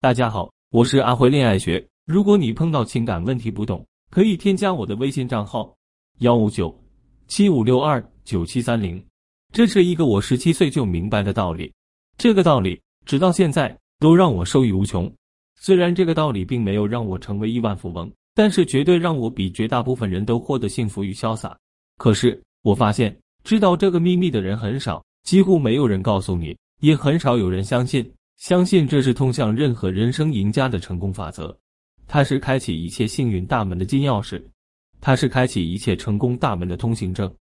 大家好，我是阿辉恋爱学。如果你碰到情感问题不懂，可以添加我的微信账号幺五九七五六二九七三零。这是一个我十七岁就明白的道理，这个道理直到现在都让我受益无穷。虽然这个道理并没有让我成为亿万富翁，但是绝对让我比绝大部分人都获得幸福与潇洒。可是我发现，知道这个秘密的人很少，几乎没有人告诉你，也很少有人相信。相信这是通向任何人生赢家的成功法则，它是开启一切幸运大门的金钥匙，它是开启一切成功大门的通行证，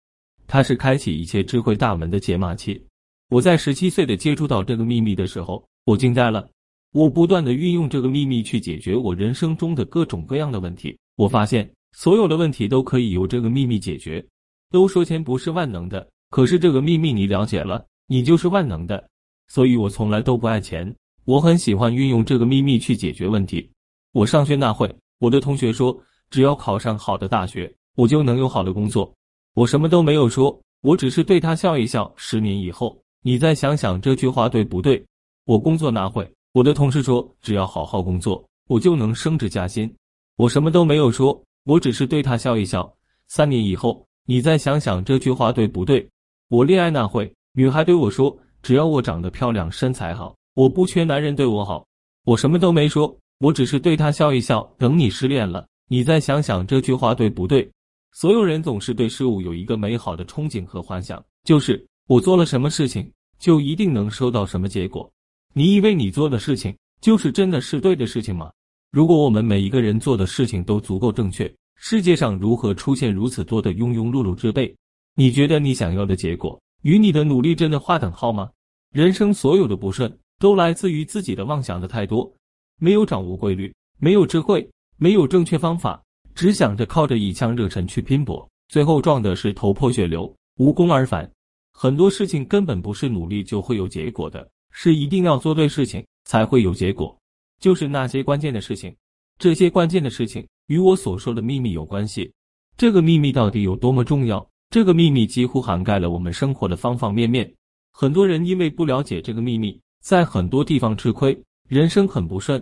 它是开启一切智慧大门的解码器。我在十七岁的接触到这个秘密的时候，我惊呆了。我不断的运用这个秘密去解决我人生中的各种各样的问题，我发现所有的问题都可以由这个秘密解决。都说钱不是万能的，可是这个秘密你了解了，你就是万能的。所以我从来都不爱钱，我很喜欢运用这个秘密去解决问题。我上学那会，我的同学说，只要考上好的大学，我就能有好的工作。我什么都没有说，我只是对他笑一笑。十年以后，你再想想这句话对不对？我工作那会，我的同事说，只要好好工作，我就能升职加薪。我什么都没有说，我只是对他笑一笑。三年以后，你再想想这句话对不对？我恋爱那会，女孩对我说。只要我长得漂亮、身材好，我不缺男人对我好。我什么都没说，我只是对他笑一笑。等你失恋了，你再想想这句话对不对？所有人总是对事物有一个美好的憧憬和幻想，就是我做了什么事情，就一定能收到什么结果。你以为你做的事情就是真的是对的事情吗？如果我们每一个人做的事情都足够正确，世界上如何出现如此多的庸庸碌碌之辈？你觉得你想要的结果与你的努力真的划等号吗？人生所有的不顺，都来自于自己的妄想的太多，没有掌握规律，没有智慧，没有正确方法，只想着靠着一腔热忱去拼搏，最后撞的是头破血流，无功而返。很多事情根本不是努力就会有结果的，是一定要做对事情才会有结果。就是那些关键的事情，这些关键的事情与我所说的秘密有关系。这个秘密到底有多么重要？这个秘密几乎涵盖了我们生活的方方面面。很多人因为不了解这个秘密，在很多地方吃亏，人生很不顺；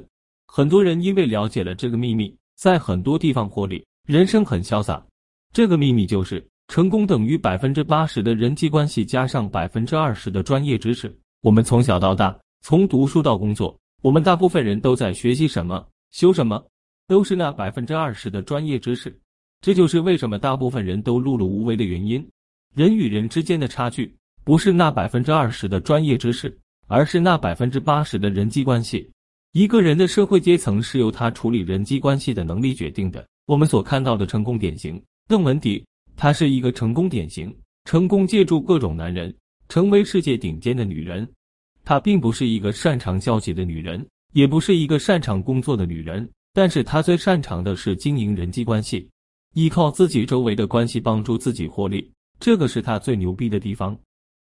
很多人因为了解了这个秘密，在很多地方获利，人生很潇洒。这个秘密就是：成功等于百分之八十的人际关系加上百分之二十的专业知识。我们从小到大，从读书到工作，我们大部分人都在学习什么、修什么，都是那百分之二十的专业知识。这就是为什么大部分人都碌碌无为的原因。人与人之间的差距。不是那百分之二十的专业知识，而是那百分之八十的人际关系。一个人的社会阶层是由他处理人际关系的能力决定的。我们所看到的成功典型，邓文迪，她是一个成功典型，成功借助各种男人，成为世界顶尖的女人。她并不是一个擅长交际的女人，也不是一个擅长工作的女人，但是她最擅长的是经营人际关系，依靠自己周围的关系帮助自己获利，这个是他最牛逼的地方。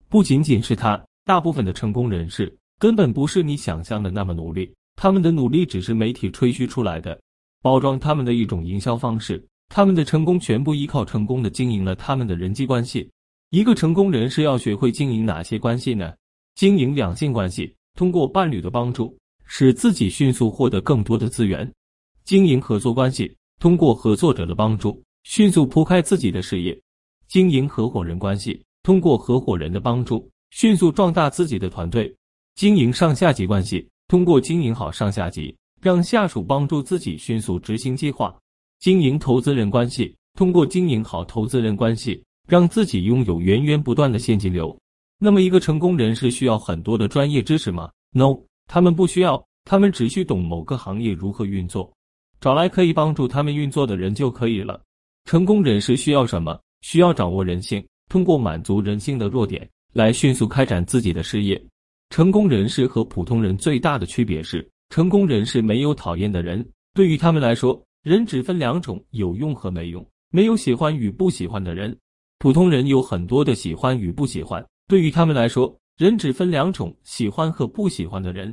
不仅仅是他，大部分的成功人士根本不是你想象的那么努力，他们的努力只是媒体吹嘘出来的，包装他们的一种营销方式。他们的成功全部依靠成功的经营了他们的人际关系。一个成功人士要学会经营哪些关系呢？经营两性关系，通过伴侣的帮助，使自己迅速获得更多的资源；经营合作关系，通过合作者的帮助，迅速铺开自己的事业；经营合伙人关系。通过合伙人的帮助，迅速壮大自己的团队；经营上下级关系，通过经营好上下级，让下属帮助自己迅速执行计划；经营投资人关系，通过经营好投资人关系，让自己拥有源源不断的现金流。那么，一个成功人士需要很多的专业知识吗？No，他们不需要，他们只需懂某个行业如何运作，找来可以帮助他们运作的人就可以了。成功人士需要什么？需要掌握人性。通过满足人性的弱点来迅速开展自己的事业。成功人士和普通人最大的区别是，成功人士没有讨厌的人，对于他们来说，人只分两种：有用和没用，没有喜欢与不喜欢的人。普通人有很多的喜欢与不喜欢，对于他们来说，人只分两种：喜欢和不喜欢的人。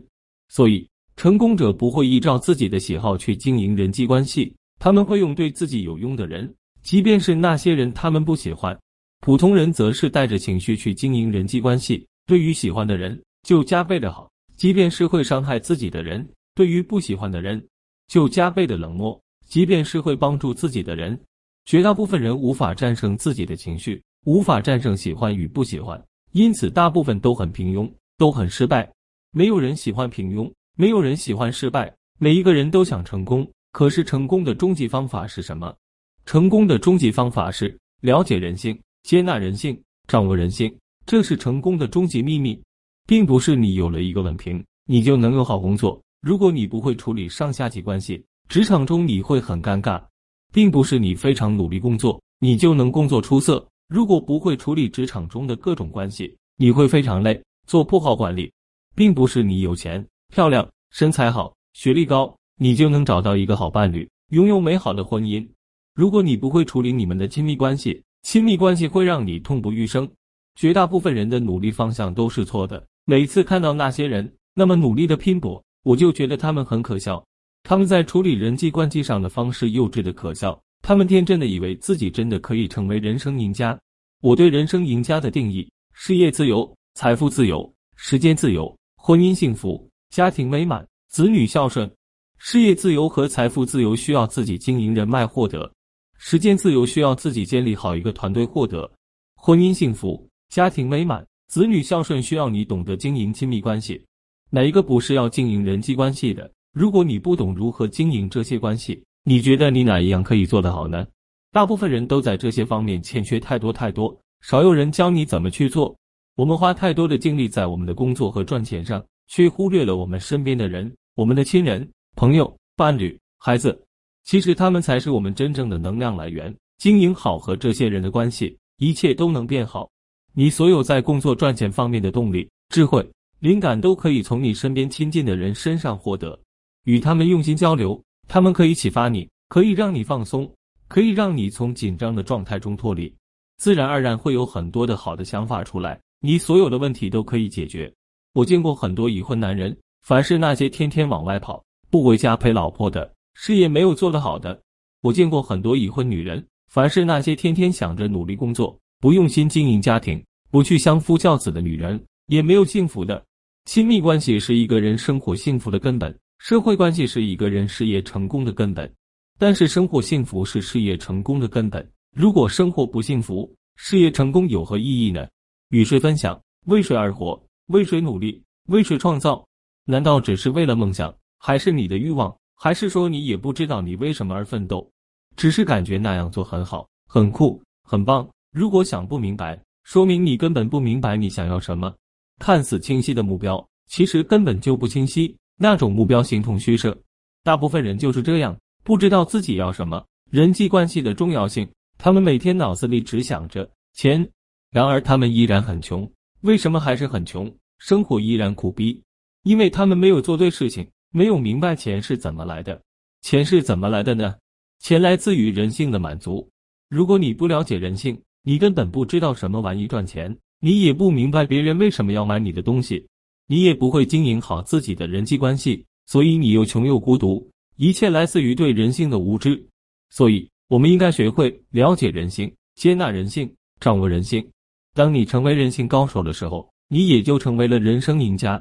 所以，成功者不会依照自己的喜好去经营人际关系，他们会用对自己有用的人，即便是那些人他们不喜欢。普通人则是带着情绪去经营人际关系，对于喜欢的人就加倍的好，即便是会伤害自己的人，对于不喜欢的人，就加倍的冷漠。即便是会帮助自己的人，绝大部分人无法战胜自己的情绪，无法战胜喜欢与不喜欢，因此大部分都很平庸，都很失败。没有人喜欢平庸，没有人喜欢失败。每一个人都想成功，可是成功的终极方法是什么？成功的终极方法是了解人性、接纳人性、掌握人性，这是成功的终极秘密，并不是你有了一个稳评，你就能有好工作。如果你不会处理上下级关系，职场中你会很尴尬，并不是你非常努力工作，你就能工作出色。如果不会处理职场中的各种关系，你会非常累。做不好管理，并不是你有钱、漂亮、身材好。学历高，你就能找到一个好伴侣，拥有美好的婚姻。如果你不会处理你们的亲密关系，亲密关系会让你痛不欲生。绝大部分人的努力方向都是错的。每次看到那些人那么努力的拼搏，我就觉得他们很可笑。他们在处理人际关系上的方式幼稚的可笑。他们天真的以为自己真的可以成为人生赢家。我对人生赢家的定义：事业自由、财富自由、时间自由、婚姻幸福、家庭美满。子女孝顺，事业自由和财富自由需要自己经营人脉获得；时间自由需要自己建立好一个团队获得；婚姻幸福、家庭美满、子女孝顺需要你懂得经营亲密关系。哪一个不是要经营人际关系的？如果你不懂如何经营这些关系，你觉得你哪一样可以做得好呢？大部分人都在这些方面欠缺太多太多，少有人教你怎么去做。我们花太多的精力在我们的工作和赚钱上。却忽略了我们身边的人，我们的亲人、朋友、伴侣、孩子，其实他们才是我们真正的能量来源。经营好和这些人的关系，一切都能变好。你所有在工作赚钱方面的动力、智慧、灵感，都可以从你身边亲近的人身上获得。与他们用心交流，他们可以启发你，可以让你放松，可以让你从紧张的状态中脱离，自然而然会有很多的好的想法出来。你所有的问题都可以解决。我见过很多已婚男人，凡是那些天天往外跑、不回家陪老婆的，事业没有做得好的；我见过很多已婚女人，凡是那些天天想着努力工作、不用心经营家庭、不去相夫教子的女人，也没有幸福的。亲密关系是一个人生活幸福的根本，社会关系是一个人事业成功的根本。但是生活幸福是事业成功的根本。如果生活不幸福，事业成功有何意义呢？与谁分享？为谁而活？为谁努力？为谁创造？难道只是为了梦想？还是你的欲望？还是说你也不知道你为什么而奋斗？只是感觉那样做很好、很酷、很棒。如果想不明白，说明你根本不明白你想要什么。看似清晰的目标，其实根本就不清晰。那种目标形同虚设。大部分人就是这样，不知道自己要什么。人际关系的重要性，他们每天脑子里只想着钱，然而他们依然很穷。为什么还是很穷，生活依然苦逼？因为他们没有做对事情，没有明白钱是怎么来的。钱是怎么来的呢？钱来自于人性的满足。如果你不了解人性，你根本不知道什么玩意赚钱，你也不明白别人为什么要买你的东西，你也不会经营好自己的人际关系，所以你又穷又孤独。一切来自于对人性的无知。所以，我们应该学会了解人性，接纳人性，掌握人性。当你成为人性高手的时候，你也就成为了人生赢家。